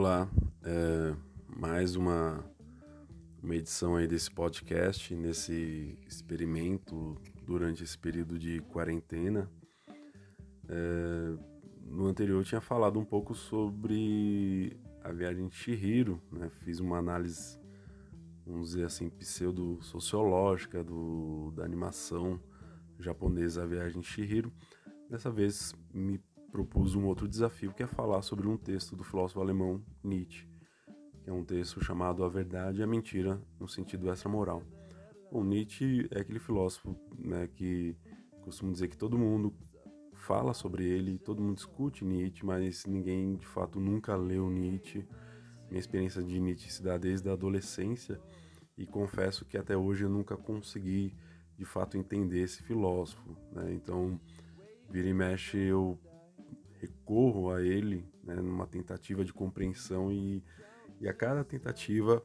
Olá, é, mais uma, uma edição aí desse podcast, nesse experimento durante esse período de quarentena. É, no anterior eu tinha falado um pouco sobre a viagem de Chihiro, né? fiz uma análise, vamos dizer assim, pseudo-sociológica da animação japonesa A Viagem de Chihiro. Dessa vez me propus um outro desafio que é falar sobre um texto do filósofo alemão Nietzsche, que é um texto chamado A Verdade e a Mentira no sentido extramoral. Bom, Nietzsche é aquele filósofo né, que costumo dizer que todo mundo fala sobre ele, todo mundo discute Nietzsche, mas ninguém de fato nunca leu Nietzsche. Minha experiência de Nietzsche se dá desde a adolescência e confesso que até hoje eu nunca consegui de fato entender esse filósofo. Né? Então, vira e mexe eu recorro a ele né, numa tentativa de compreensão e, e a cada tentativa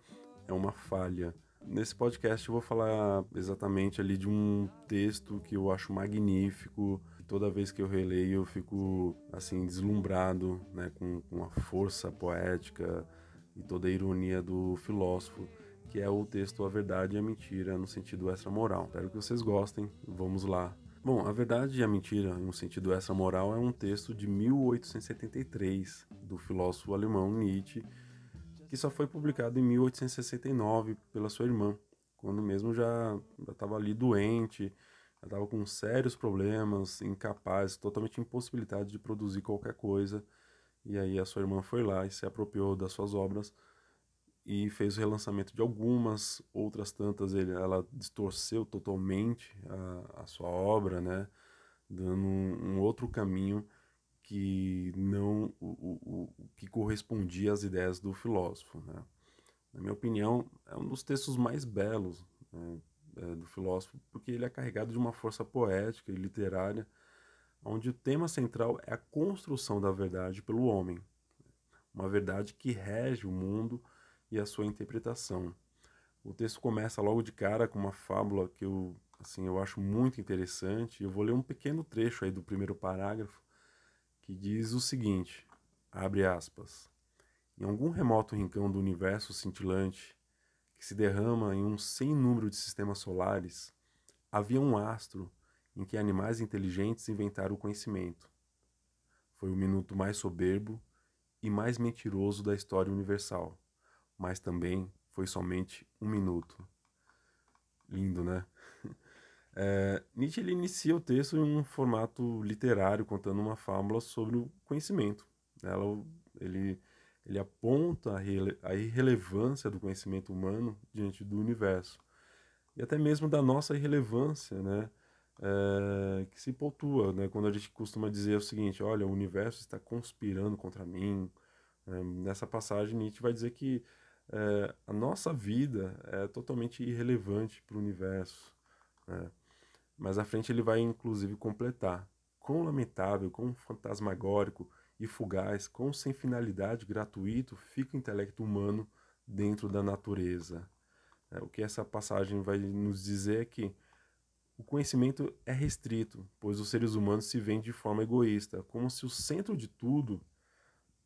é uma falha. Nesse podcast eu vou falar exatamente ali de um texto que eu acho magnífico. Toda vez que eu releio eu fico assim deslumbrado, né, com, com a força poética e toda a ironia do filósofo, que é o texto A Verdade e a Mentira no sentido extra-moral. Espero que vocês gostem. Vamos lá Bom, A Verdade e a Mentira, em um sentido extra-moral, é um texto de 1873 do filósofo alemão Nietzsche, que só foi publicado em 1869 pela sua irmã, quando mesmo já estava ali doente, já estava com sérios problemas, incapaz, totalmente impossibilitado de produzir qualquer coisa. E aí a sua irmã foi lá e se apropriou das suas obras e fez o relançamento de algumas, outras tantas ele, ela distorceu totalmente a, a sua obra, né, dando um, um outro caminho que não o, o, o, que correspondia às ideias do filósofo. Né. Na minha opinião, é um dos textos mais belos né, é, do filósofo, porque ele é carregado de uma força poética e literária, onde o tema central é a construção da verdade pelo homem, uma verdade que rege o mundo e a sua interpretação. O texto começa logo de cara com uma fábula que eu, assim, eu acho muito interessante. Eu vou ler um pequeno trecho aí do primeiro parágrafo que diz o seguinte: abre aspas. Em algum remoto rincão do universo cintilante que se derrama em um sem número de sistemas solares, havia um astro em que animais inteligentes inventaram o conhecimento. Foi o minuto mais soberbo e mais mentiroso da história universal mas também foi somente um minuto. Lindo, né? É, Nietzsche ele inicia o texto em um formato literário, contando uma fábula sobre o conhecimento. Ela, ele, ele aponta a, irrelevância do conhecimento humano diante do universo. E até mesmo da nossa irrelevância, né? É, que se pontua, né? Quando a gente costuma dizer o seguinte, olha, o universo está conspirando contra mim. É, nessa passagem, Nietzsche vai dizer que é, a nossa vida é totalmente irrelevante para o universo. Né? Mas à frente ele vai inclusive completar. Quão lamentável, quão fantasmagórico e fugaz, quão sem finalidade gratuito fica o intelecto humano dentro da natureza. É, o que essa passagem vai nos dizer é que o conhecimento é restrito, pois os seres humanos se veem de forma egoísta, como se o centro de tudo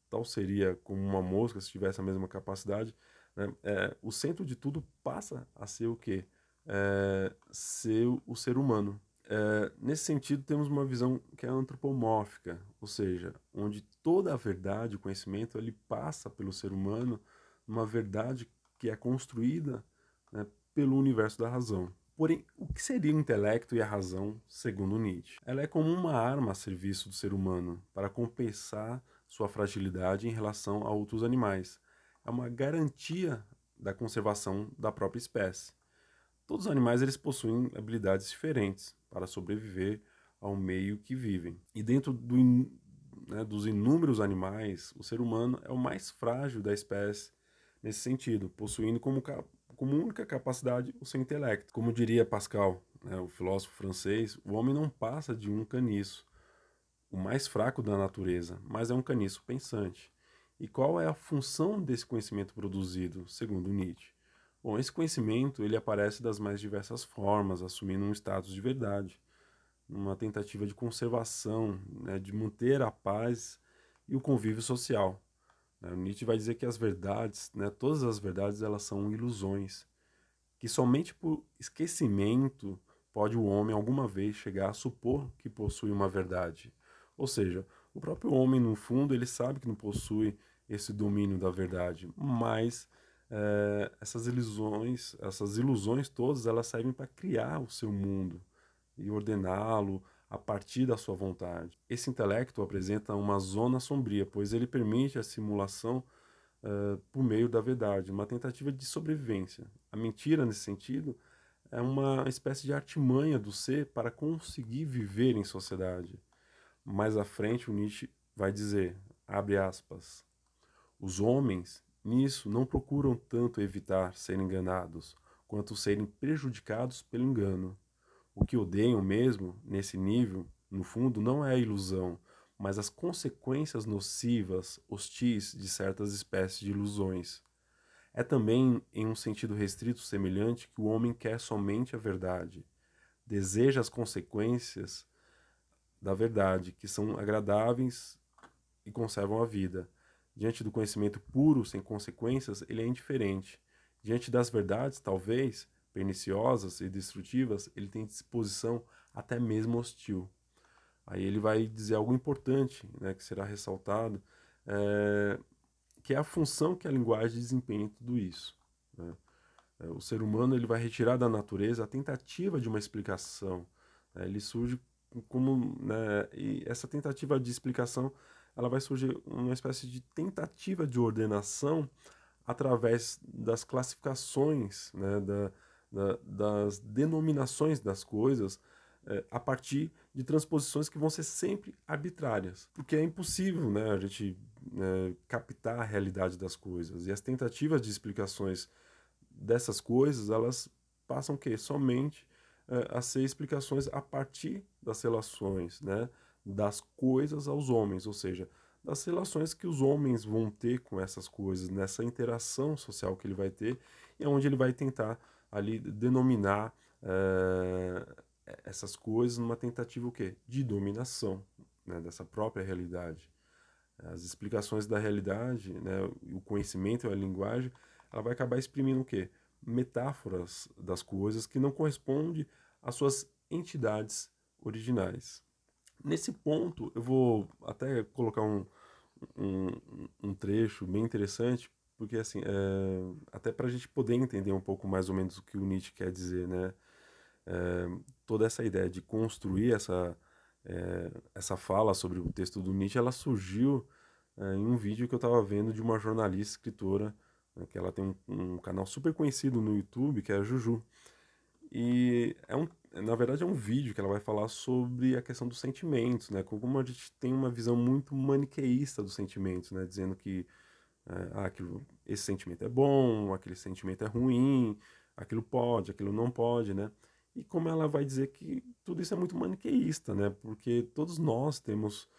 tal seria como uma mosca se tivesse a mesma capacidade, né? é, o centro de tudo passa a ser o quê? É, ser o ser humano. É, nesse sentido, temos uma visão que é antropomórfica, ou seja, onde toda a verdade, o conhecimento, ele passa pelo ser humano, uma verdade que é construída né, pelo universo da razão. Porém, o que seria o intelecto e a razão, segundo Nietzsche? Ela é como uma arma a serviço do ser humano para compensar sua fragilidade em relação a outros animais. É uma garantia da conservação da própria espécie. Todos os animais eles possuem habilidades diferentes para sobreviver ao meio que vivem. E dentro do, né, dos inúmeros animais, o ser humano é o mais frágil da espécie nesse sentido, possuindo como, como única capacidade o seu intelecto. Como diria Pascal, né, o filósofo francês, o homem não passa de um caniço, o mais fraco da natureza, mas é um caniço pensante. E qual é a função desse conhecimento produzido, segundo Nietzsche? Bom, esse conhecimento ele aparece das mais diversas formas, assumindo um status de verdade, numa tentativa de conservação, né, de manter a paz e o convívio social. Né? Nietzsche vai dizer que as verdades, né, todas as verdades, elas são ilusões, que somente por esquecimento pode o homem alguma vez chegar a supor que possui uma verdade. Ou seja, o próprio homem, no fundo, ele sabe que não possui esse domínio da verdade, mas é, essas ilusões, essas ilusões todas, elas servem para criar o seu mundo e ordená-lo a partir da sua vontade. Esse intelecto apresenta uma zona sombria, pois ele permite a simulação uh, por meio da verdade, uma tentativa de sobrevivência. A mentira, nesse sentido, é uma espécie de artimanha do ser para conseguir viver em sociedade. Mais à frente, o Nietzsche vai dizer, abre aspas, os homens, nisso, não procuram tanto evitar serem enganados, quanto serem prejudicados pelo engano. O que odeiam mesmo, nesse nível, no fundo, não é a ilusão, mas as consequências nocivas, hostis de certas espécies de ilusões. É também, em um sentido restrito semelhante, que o homem quer somente a verdade. Deseja as consequências da verdade, que são agradáveis e conservam a vida. Diante do conhecimento puro, sem consequências, ele é indiferente. Diante das verdades, talvez, perniciosas e destrutivas, ele tem disposição até mesmo hostil. Aí ele vai dizer algo importante, né, que será ressaltado, é, que é a função que a linguagem desempenha em tudo isso. Né? É, o ser humano ele vai retirar da natureza a tentativa de uma explicação. Né? Ele surge como, né, e essa tentativa de explicação, ela vai surgir uma espécie de tentativa de ordenação através das classificações, né, da, da, das denominações das coisas é, a partir de transposições que vão ser sempre arbitrárias, porque é impossível né, a gente é, captar a realidade das coisas. E as tentativas de explicações dessas coisas, elas passam o quê? Somente é, a ser explicações a partir das relações, né, das coisas aos homens, ou seja, das relações que os homens vão ter com essas coisas, nessa interação social que ele vai ter, e é onde ele vai tentar ali denominar é, essas coisas numa tentativa o quê? de dominação né, dessa própria realidade. As explicações da realidade, né, o conhecimento e a linguagem, ela vai acabar exprimindo o quê? Metáforas das coisas que não correspondem às suas entidades originais. Nesse ponto, eu vou até colocar um, um, um trecho bem interessante porque, assim, é, até para a gente poder entender um pouco mais ou menos o que o Nietzsche quer dizer, né? É, toda essa ideia de construir essa, é, essa fala sobre o texto do Nietzsche, ela surgiu em um vídeo que eu estava vendo de uma jornalista escritora, né, que ela tem um, um, canal super conhecido no YouTube, que é a Juju. E é um, na verdade é um vídeo que ela vai falar sobre a questão dos sentimentos, né? Como a gente tem uma visão muito maniqueísta dos sentimentos, né? Dizendo que é, ah, aquilo, esse sentimento é bom, aquele sentimento é ruim, aquilo pode, aquilo não pode, né? E como ela vai dizer que tudo isso é muito maniqueísta, né? Porque todos nós temos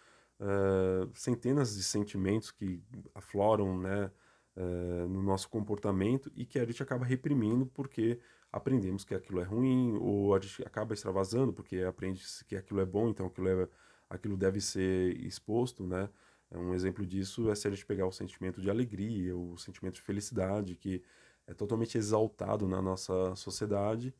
uh, centenas de sentimentos que afloram, né? Uh, no nosso comportamento e que a gente acaba reprimindo porque aprendemos que aquilo é ruim ou a gente acaba extravasando porque aprende que aquilo é bom, então aquilo, é, aquilo deve ser exposto, né? Um exemplo disso é se a gente pegar o sentimento de alegria, o sentimento de felicidade, que é totalmente exaltado na nossa sociedade,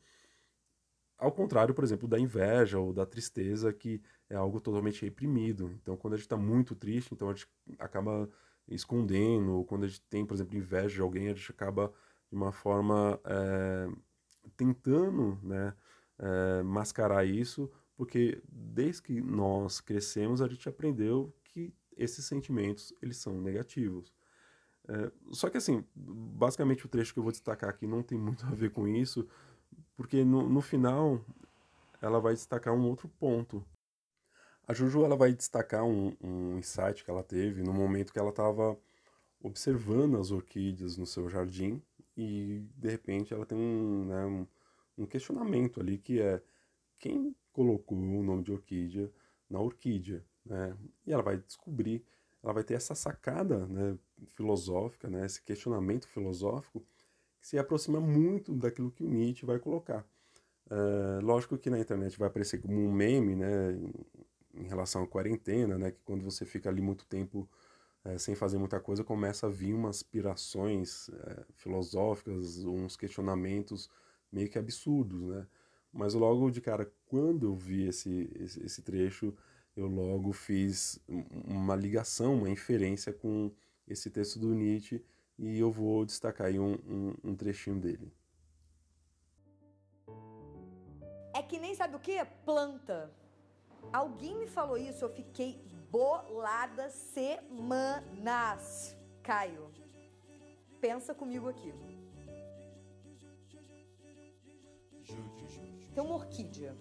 ao contrário, por exemplo, da inveja ou da tristeza, que é algo totalmente reprimido. Então, quando a gente está muito triste, então a gente acaba escondendo, ou quando a gente tem, por exemplo, inveja de alguém, a gente acaba, de uma forma, é, tentando né, é, mascarar isso, porque desde que nós crescemos, a gente aprendeu que esses sentimentos eles são negativos. É, só que assim, basicamente o trecho que eu vou destacar aqui não tem muito a ver com isso, porque no, no final ela vai destacar um outro ponto. A Juju ela vai destacar um, um insight que ela teve no momento que ela estava observando as orquídeas no seu jardim e de repente ela tem um, né, um, um questionamento ali que é quem colocou o nome de orquídea na orquídea? Né? E ela vai descobrir, ela vai ter essa sacada né, filosófica, né, esse questionamento filosófico, que se aproxima muito daquilo que o Nietzsche vai colocar. Uh, lógico que na internet vai aparecer como um meme, né, em relação à quarentena, né, que quando você fica ali muito tempo é, sem fazer muita coisa, começa a vir umas aspirações é, filosóficas, uns questionamentos meio que absurdos, né? Mas logo de cara, quando eu vi esse, esse, esse trecho, eu logo fiz uma ligação, uma inferência com esse texto do Nietzsche e eu vou destacar aí um, um, um trechinho dele. É que nem sabe o que? Planta. Alguém me falou isso, eu fiquei bolada semanas. Caio, pensa comigo aqui. Tem uma orquídea.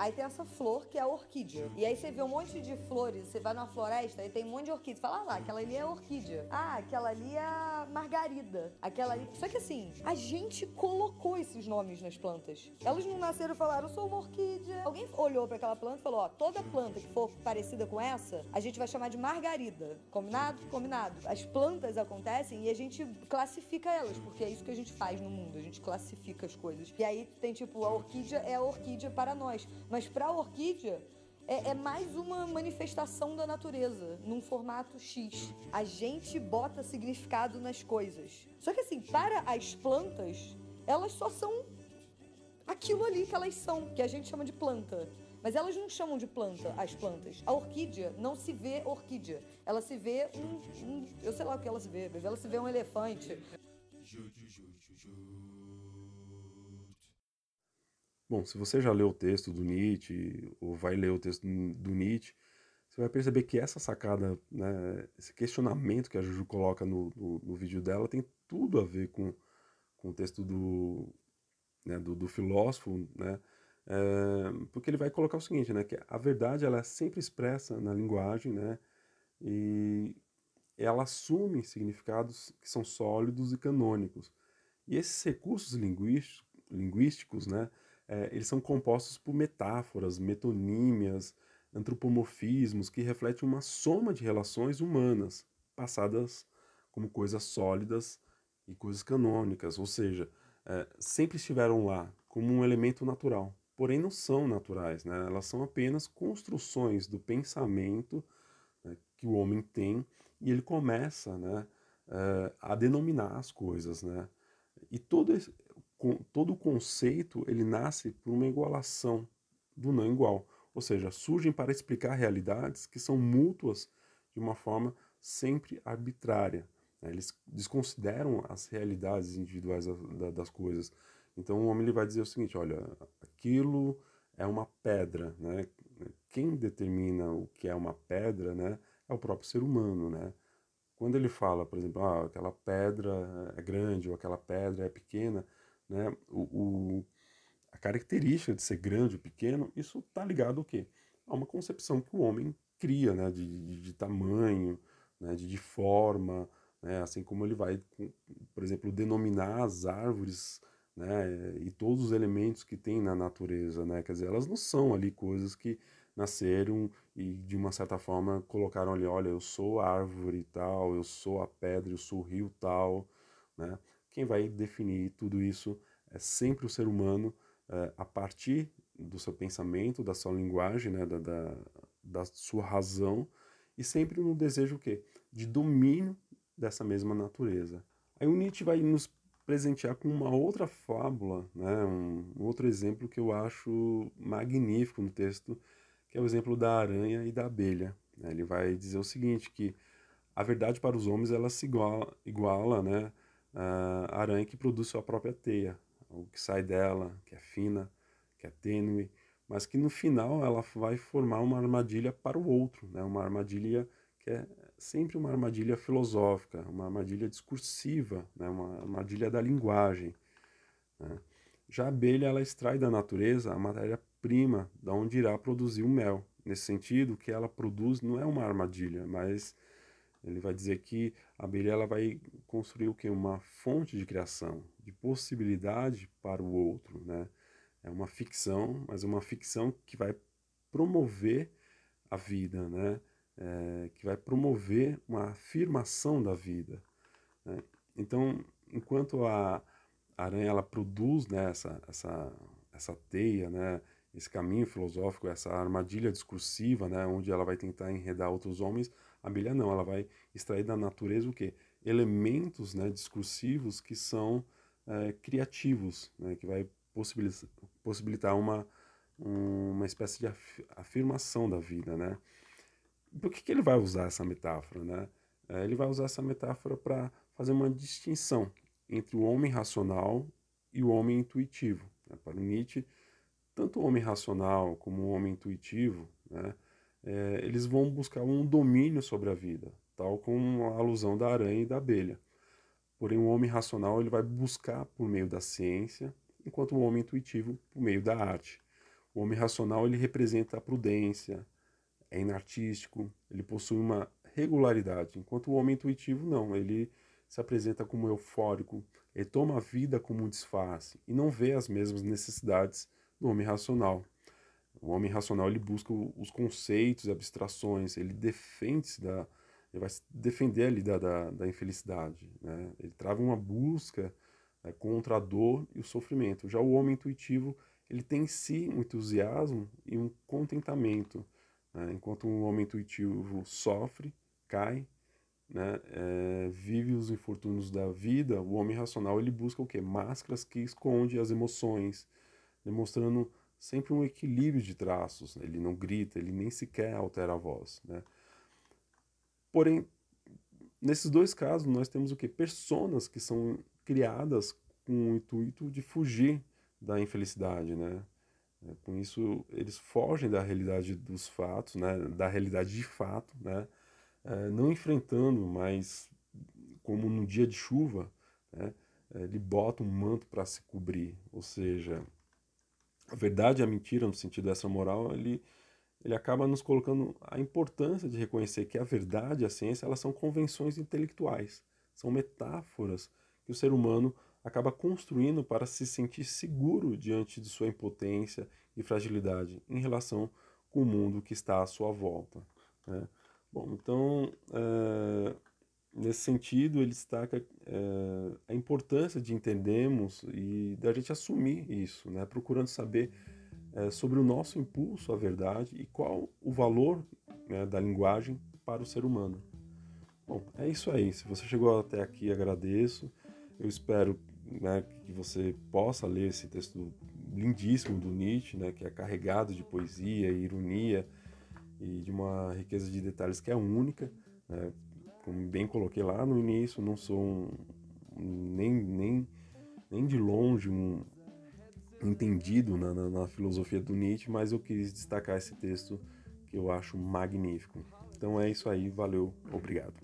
Aí tem essa flor que é a orquídea. E aí você vê um monte de flores, você vai numa floresta e tem um monte de orquídea. Fala, ah lá, aquela ali é a orquídea. Ah, aquela ali é a margarida. Aquela ali. Só que assim, a gente colocou esses nomes nas plantas. Elas não nasceram e falaram, eu sou uma orquídea. Alguém olhou para aquela planta e falou, ó, toda planta que for parecida com essa, a gente vai chamar de margarida. Combinado? Combinado. As plantas acontecem e a gente classifica elas, porque é isso que a gente faz no mundo. A gente classifica as coisas. E aí tem tipo, a orquídea é a orquídea para nós. Mas para a orquídea, é, é, mais uma manifestação da natureza, num formato X. A gente bota significado nas coisas. Só que assim, para as plantas, elas só são aquilo ali que elas são, que a gente chama de planta. Mas elas não chamam de planta as plantas. A orquídea não se vê orquídea. Ela se vê um. um eu sei lá o que ela se vê, ela se vê um elefante. Bom, se você já leu o texto do Nietzsche, ou vai ler o texto do Nietzsche, você vai perceber que essa sacada, né, esse questionamento que a Juju coloca no, no, no vídeo dela tem tudo a ver com, com o texto do, né, do, do, filósofo, né, é, porque ele vai colocar o seguinte, né, que a verdade ela é sempre expressa na linguagem, né, e ela assume significados que são sólidos e canônicos. E esses recursos linguísticos, linguísticos né, é, eles são compostos por metáforas, metonímias, antropomorfismos que refletem uma soma de relações humanas passadas como coisas sólidas e coisas canônicas, ou seja, é, sempre estiveram lá como um elemento natural, porém não são naturais, né? elas são apenas construções do pensamento né, que o homem tem e ele começa né, é, a denominar as coisas. Né? E todo esse, todo o conceito ele nasce por uma igualação do não igual, ou seja, surgem para explicar realidades que são mútuas de uma forma sempre arbitrária. Né? Eles desconsideram as realidades individuais das coisas. Então o homem ele vai dizer o seguinte: olha, aquilo é uma pedra, né? Quem determina o que é uma pedra, né, é o próprio ser humano, né? Quando ele fala, por exemplo, ah, aquela pedra é grande ou aquela pedra é pequena, né? O, o, a característica de ser grande ou pequeno, isso está ligado ao quê? A uma concepção que o homem cria, né? de, de, de tamanho, né? de, de forma, né? assim como ele vai, por exemplo, denominar as árvores né? e todos os elementos que tem na natureza. Né? Quer dizer, elas não são ali coisas que nasceram e de uma certa forma colocaram ali, olha, eu sou árvore tal, eu sou a pedra, eu sou o rio tal, né? Quem vai definir tudo isso é sempre o ser humano é, a partir do seu pensamento, da sua linguagem, né, da, da, da sua razão e sempre no desejo o quê? De domínio dessa mesma natureza. Aí o Nietzsche vai nos presentear com uma outra fábula, né, um, um outro exemplo que eu acho magnífico no texto, que é o exemplo da aranha e da abelha. Né? Ele vai dizer o seguinte, que a verdade para os homens ela se iguala, iguala né, a aranha que produz sua própria teia, o que sai dela, que é fina, que é tênue, mas que no final ela vai formar uma armadilha para o outro, né? uma armadilha que é sempre uma armadilha filosófica, uma armadilha discursiva, né? uma armadilha da linguagem. Né? Já a abelha ela extrai da natureza a matéria-prima, da onde irá produzir o mel. Nesse sentido, o que ela produz não é uma armadilha, mas ele vai dizer que a abelha ela vai construir o que? Uma fonte de criação, de possibilidade para o outro, né? É uma ficção, mas uma ficção que vai promover a vida, né? É, que vai promover uma afirmação da vida. Né? Então, enquanto a aranha ela produz né, essa, essa, essa teia, né, esse caminho filosófico, essa armadilha discursiva, né, onde ela vai tentar enredar outros homens, A abelha não, ela vai extrair da natureza o quê? Elementos né, discursivos que são é, criativos, né, que vai possibilitar, uma, uma espécie de afirmação da vida, né? Por que, que ele vai usar essa metáfora, né? É, ele vai usar essa metáfora para fazer uma distinção entre o homem racional e o homem intuitivo. Né? Para Nietzsche, tanto o homem racional como o homem intuitivo, né? É, eles vão buscar um domínio sobre a vida, tal como a alusão da aranha e da abelha. Porém, o homem racional ele vai buscar por meio da ciência, enquanto o homem intuitivo por meio da arte. O homem racional ele representa a prudência, é inartístico, ele possui uma regularidade, enquanto o homem intuitivo não, ele se apresenta como eufórico, ele toma a vida como um disfarce e não vê as mesmas necessidades do homem racional. O homem racional ele busca os conceitos abstrações, ele defende-se da, ele vai defender ali da, da, da infelicidade, né? Ele trava uma busca né, contra a dor e o sofrimento. Já o homem intuitivo ele tem em si um entusiasmo e um contentamento, né? enquanto um homem intuitivo sofre, cai, né? É, vive os infortúnios da vida, o homem racional ele busca o quê? Máscaras que esconde as emoções, demonstrando sempre um equilíbrio de traços. Né? Ele não grita, ele nem sequer altera a voz. Né? Porém, nesses dois casos, nós temos o quê? Personas que são criadas com o intuito de fugir da infelicidade, né? É, com isso, eles fogem da realidade dos fatos, né? da realidade de fato, né? É, não enfrentando, mas como no dia de chuva, né? É, ele bota um manto para se cobrir. Ou seja, a verdade e a mentira, no sentido dessa moral, ele, ele acaba nos colocando a importância de reconhecer que a verdade e a ciência elas são convenções intelectuais, são metáforas que o ser humano acaba construindo para se sentir seguro diante de sua impotência e fragilidade em relação com o mundo que está à sua volta. Né? Bom, então, é, nesse sentido, ele destaca é, a importância de entendermos e da gente assumir isso, né? procurando saber é, sobre o nosso impulso à verdade e qual o valor né, da linguagem para o ser humano. Bom, é isso aí. Se você chegou até aqui, agradeço. Eu espero né, que você possa ler esse texto lindíssimo do Nietzsche, né, que é carregado de poesia ironia e de uma riqueza de detalhes que é única. Né, como bem coloquei lá no início, não sou um, nem, nem, nem de longe um entendido na, na, na filosofia do Nietzsche, mas eu quis destacar esse texto que eu acho magnífico. Então é isso aí, valeu, obrigado.